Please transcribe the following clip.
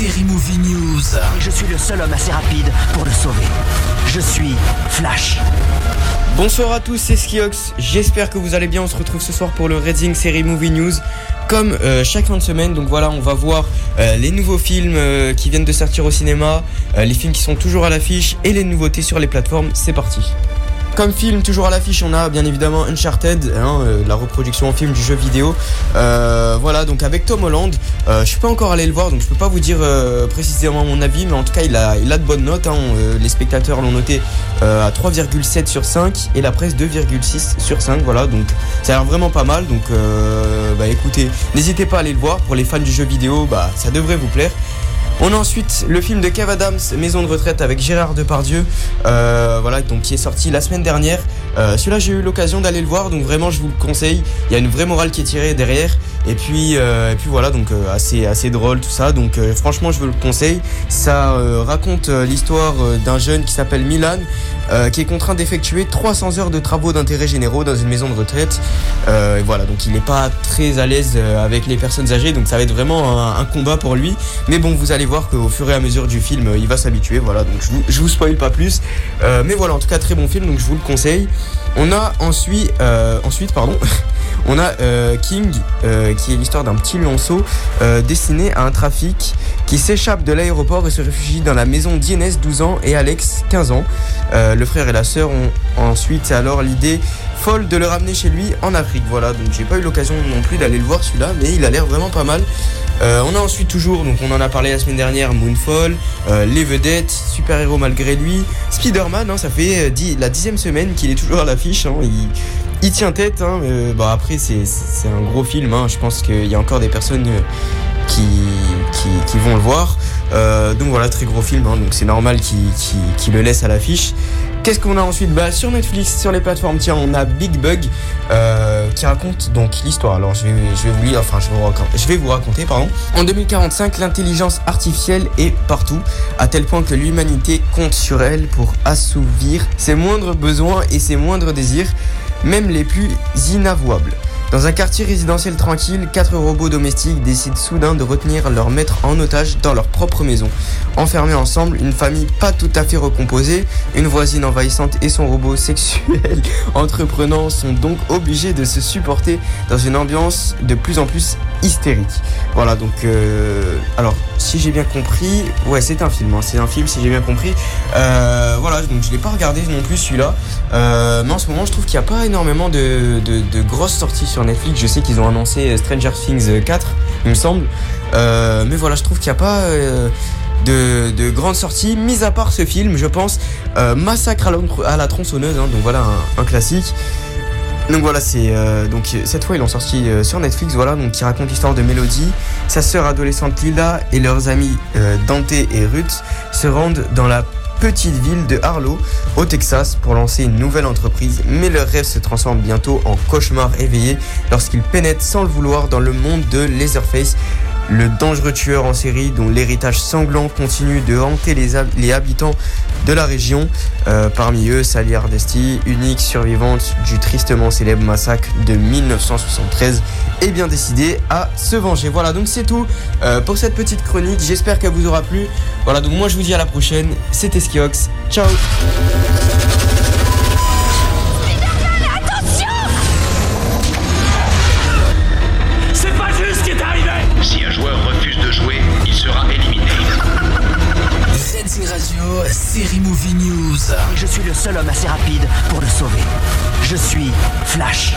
News. Et je suis le seul homme assez rapide pour le sauver. Je suis Flash. Bonsoir à tous, c'est Skiox. J'espère que vous allez bien. On se retrouve ce soir pour le Reading Série Movie News. Comme euh, chaque fin de semaine, donc voilà, on va voir euh, les nouveaux films euh, qui viennent de sortir au cinéma, euh, les films qui sont toujours à l'affiche et les nouveautés sur les plateformes. C'est parti. Comme film, toujours à l'affiche, on a bien évidemment Uncharted, hein, euh, la reproduction en film du jeu vidéo. Euh, voilà, donc avec Tom Holland. Euh, je suis pas encore allé le voir, donc je peux pas vous dire précisément mon avis, mais en tout cas, il a, de bonnes notes. hein. Les spectateurs l'ont noté à 3,7 sur 5 et la presse 2,6 sur 5. Voilà, donc ça a l'air vraiment pas mal. Donc, bah écoutez, n'hésitez pas à aller le voir. Pour les fans du jeu vidéo, bah ça devrait vous plaire. On a ensuite le film de Kev Adams, Maison de retraite avec Gérard Depardieu, euh, voilà, donc qui est sorti la semaine dernière. Euh, Celui-là, j'ai eu l'occasion d'aller le voir, donc vraiment, je vous le conseille. Il y a une vraie morale qui est tirée derrière, et puis, euh, et puis voilà, donc assez, assez drôle tout ça. Donc franchement, je vous le conseille. Ça raconte l'histoire d'un jeune qui s'appelle Milan, euh, qui est contraint d'effectuer 300 heures de travaux d'intérêt généraux dans une maison de retraite. Euh, et voilà, donc il n'est pas très à l'aise euh, avec les personnes âgées, donc ça va être vraiment un, combat pour lui. Mais bon, vous allez voir qu'au fur et à mesure du film, il va s'habituer. Voilà, donc je vous, je vous spoil pas plus. Mais voilà, en tout cas, très bon film, donc je vous le conseille. On a ensuite, ensuite pardon, on a King, qui est l'histoire d'un petit lionceau destiné à un trafic qui s'échappe de l'aéroport et se réfugie dans la maison d'Inès, 12 ans, et Alex, 15 ans. Euh, le frère et la sœur ont ensuite alors l'idée folle de le ramener chez lui en Afrique. Voilà, donc j'ai pas eu l'occasion non plus d'aller le voir celui-là, mais il a l'air vraiment pas mal. Euh, on a ensuite toujours, donc on en a parlé la semaine dernière, Moonfall, euh, Les Vedettes, Super Héros malgré lui, Spider-Man, hein, ça fait la dixième semaine qu'il est toujours à l'affiche, hein, il, tient tête, hein, bah, après c'est un gros film, hein, je pense qu'il y a encore des personnes qui, qui, vont le voir. Euh, donc voilà, très gros film, hein, donc c'est normal qu'il qu'il- qu'il le laisse à l'affiche. Qu'est-ce qu'on a ensuite? Bah, Sur Netflix, sur les plateformes, tiens, on a Big Bug euh, qui raconte donc l'histoire. Alors je vais, je vais vous lire, enfin je vais vous raconter, pardon. En 2045, l'intelligence artificielle est partout, à tel point que l'humanité compte sur elle pour assouvir ses moindres besoins et ses moindres désirs, même les plus inavouables. Dans un quartier résidentiel tranquille, quatre robots domestiques décident soudain de retenir leur maître en otage dans leur propre maison. Enfermés ensemble, une famille pas tout à fait recomposée, une voisine envahissante et son robot sexuel entreprenant sont donc obligés de se supporter dans une ambiance de plus en plus hystérique. Voilà, donc, euh, alors, si j'ai bien compris, ouais, c'est un film, hein, c'est un film, si j'ai bien compris. Euh, voilà, donc je l'ai pas regardé non plus celui-là, Euh, mais en ce moment, je trouve qu'il n'y a pas énormément de, de- de grosses sorties sur Netflix. Je sais qu'ils ont annoncé Stranger Things 4, il me semble, Euh, mais voilà, je trouve qu'il n'y a pas. euh, de, de grandes sorties, mis à part ce film, je pense, euh, Massacre à la, tronçonneuse, hein, donc voilà un, classique. Donc voilà, c'est euh, donc cette fois ils l'ont sorti euh, sur Netflix, voilà, donc qui raconte l'histoire de Mélodie, sa sœur adolescente Lila et leurs amis euh, Dante et Ruth se rendent dans la petite ville de Harlow, au Texas, pour lancer une nouvelle entreprise, mais leur rêve se transforme bientôt en cauchemar éveillé lorsqu'ils pénètrent sans le vouloir dans le monde de Laserface, le dangereux tueur en série dont l'héritage sanglant continue de hanter les, hab- les habitants de la région. Euh, parmi eux, Sally Hardesty, unique survivante du tristement célèbre massacre de 1973, est bien décidée à se venger. Voilà, donc c'est tout euh, pour cette petite chronique. J'espère qu'elle vous aura plu. Voilà, donc moi je vous dis à la prochaine. C'était Skiox. Ciao je suis le seul homme assez rapide pour le sauver. Je suis Flash.